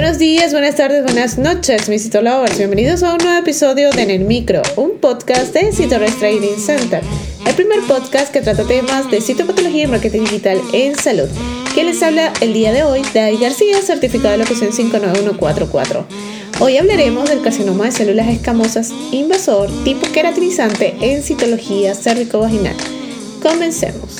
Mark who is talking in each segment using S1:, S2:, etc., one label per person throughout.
S1: buenos días, buenas tardes, buenas noches, mis Citolovers. Bienvenidos a un nuevo episodio de En el Micro, un podcast de Citorres Trading Center, el primer podcast que trata temas de citopatología y marketing digital en salud. Quien les habla el día de hoy, Dai García, certificado de locución 59144. Hoy hablaremos del carcinoma de células escamosas invasor tipo queratinizante en citología cérvico-vaginal. Comencemos.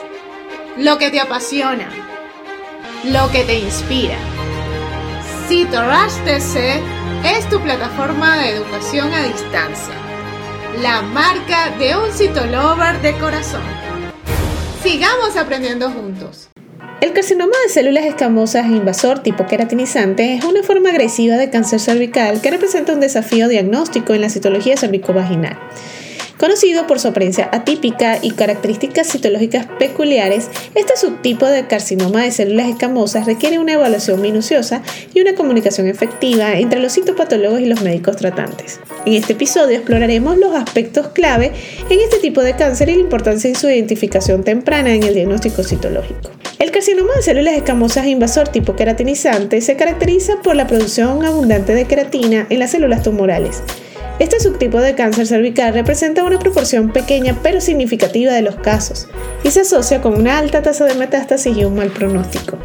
S1: lo que te apasiona, lo que te inspira. CitoRush TC es tu plataforma de educación a distancia, la marca de un citolover de corazón. Sigamos aprendiendo juntos. El carcinoma de células escamosas invasor tipo queratinizante es una forma agresiva de cáncer cervical que representa un desafío diagnóstico en la citología cervicovaginal. Conocido por su apariencia atípica y características citológicas peculiares, este subtipo de carcinoma de células escamosas requiere una evaluación minuciosa y una comunicación efectiva entre los citopatólogos y los médicos tratantes. En este episodio exploraremos los aspectos clave en este tipo de cáncer y la importancia de su identificación temprana en el diagnóstico citológico. El carcinoma de células escamosas invasor tipo queratinizante se caracteriza por la producción abundante de queratina en las células tumorales este subtipo de cáncer cervical representa una proporción pequeña pero significativa de los casos y se asocia con una alta tasa de metástasis y un mal pronóstico.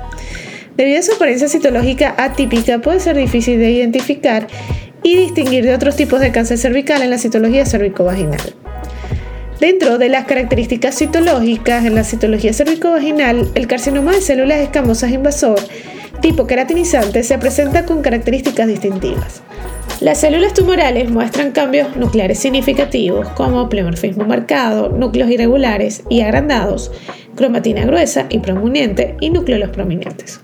S1: Debido a su apariencia citológica atípica, puede ser difícil de identificar y distinguir de otros tipos de cáncer cervical en la citología cervicovaginal. Dentro de las características citológicas en la citología cervicovaginal, el carcinoma de células escamosas invasor tipo queratinizante se presenta con características distintivas. Las células tumorales muestran cambios nucleares significativos como plemorfismo marcado, núcleos irregulares y agrandados, cromatina gruesa y prominente y núcleos prominentes.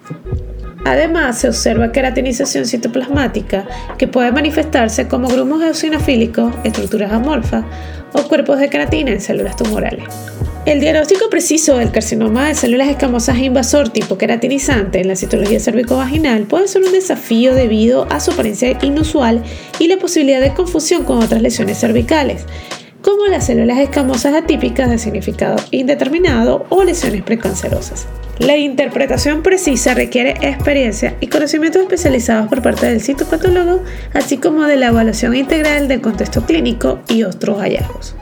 S1: Además, se observa queratinización citoplasmática que puede manifestarse como grumos eosinofílicos, estructuras amorfas o cuerpos de queratina en células tumorales. El diagnóstico preciso del carcinoma de células escamosas invasor tipo queratinizante en la citología cervicovaginal puede ser un desafío debido a su apariencia inusual y la posibilidad de confusión con otras lesiones cervicales, como las células escamosas atípicas de significado indeterminado o lesiones precancerosas. La interpretación precisa requiere experiencia y conocimientos especializados por parte del citopatólogo, así como de la evaluación integral del contexto clínico y otros hallazgos.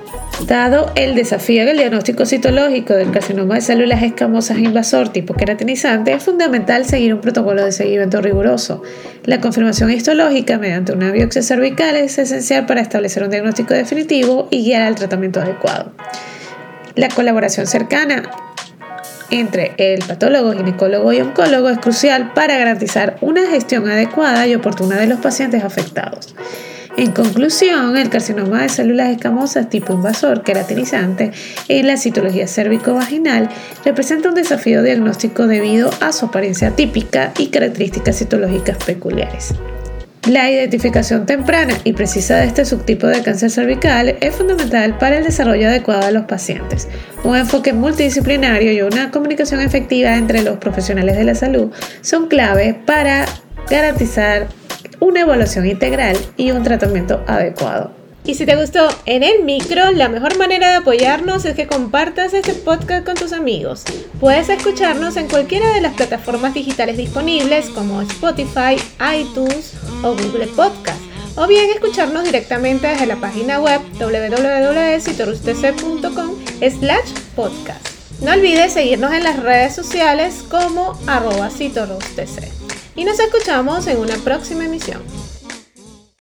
S1: Dado el desafío del diagnóstico citológico del carcinoma de células escamosas invasor tipo queratinizante, es fundamental seguir un protocolo de seguimiento riguroso. La confirmación histológica mediante una biopsia cervical es esencial para establecer un diagnóstico definitivo y guiar al tratamiento adecuado. La colaboración cercana entre el patólogo, ginecólogo y oncólogo es crucial para garantizar una gestión adecuada y oportuna de los pacientes afectados. En conclusión, el carcinoma de células escamosas tipo invasor queratinizante en la citología cérvico-vaginal representa un desafío diagnóstico debido a su apariencia típica y características citológicas peculiares. La identificación temprana y precisa de este subtipo de cáncer cervical es fundamental para el desarrollo adecuado de los pacientes. Un enfoque multidisciplinario y una comunicación efectiva entre los profesionales de la salud son clave para garantizar una evaluación integral y un tratamiento adecuado. Y si te gustó en el micro, la mejor manera de apoyarnos es que compartas este podcast con tus amigos. Puedes escucharnos en cualquiera de las plataformas digitales disponibles como Spotify, iTunes o Google Podcast. O bien escucharnos directamente desde la página web www.citorustc.com slash podcast. No olvides seguirnos en las redes sociales como arroba y nos escuchamos en una próxima emisión.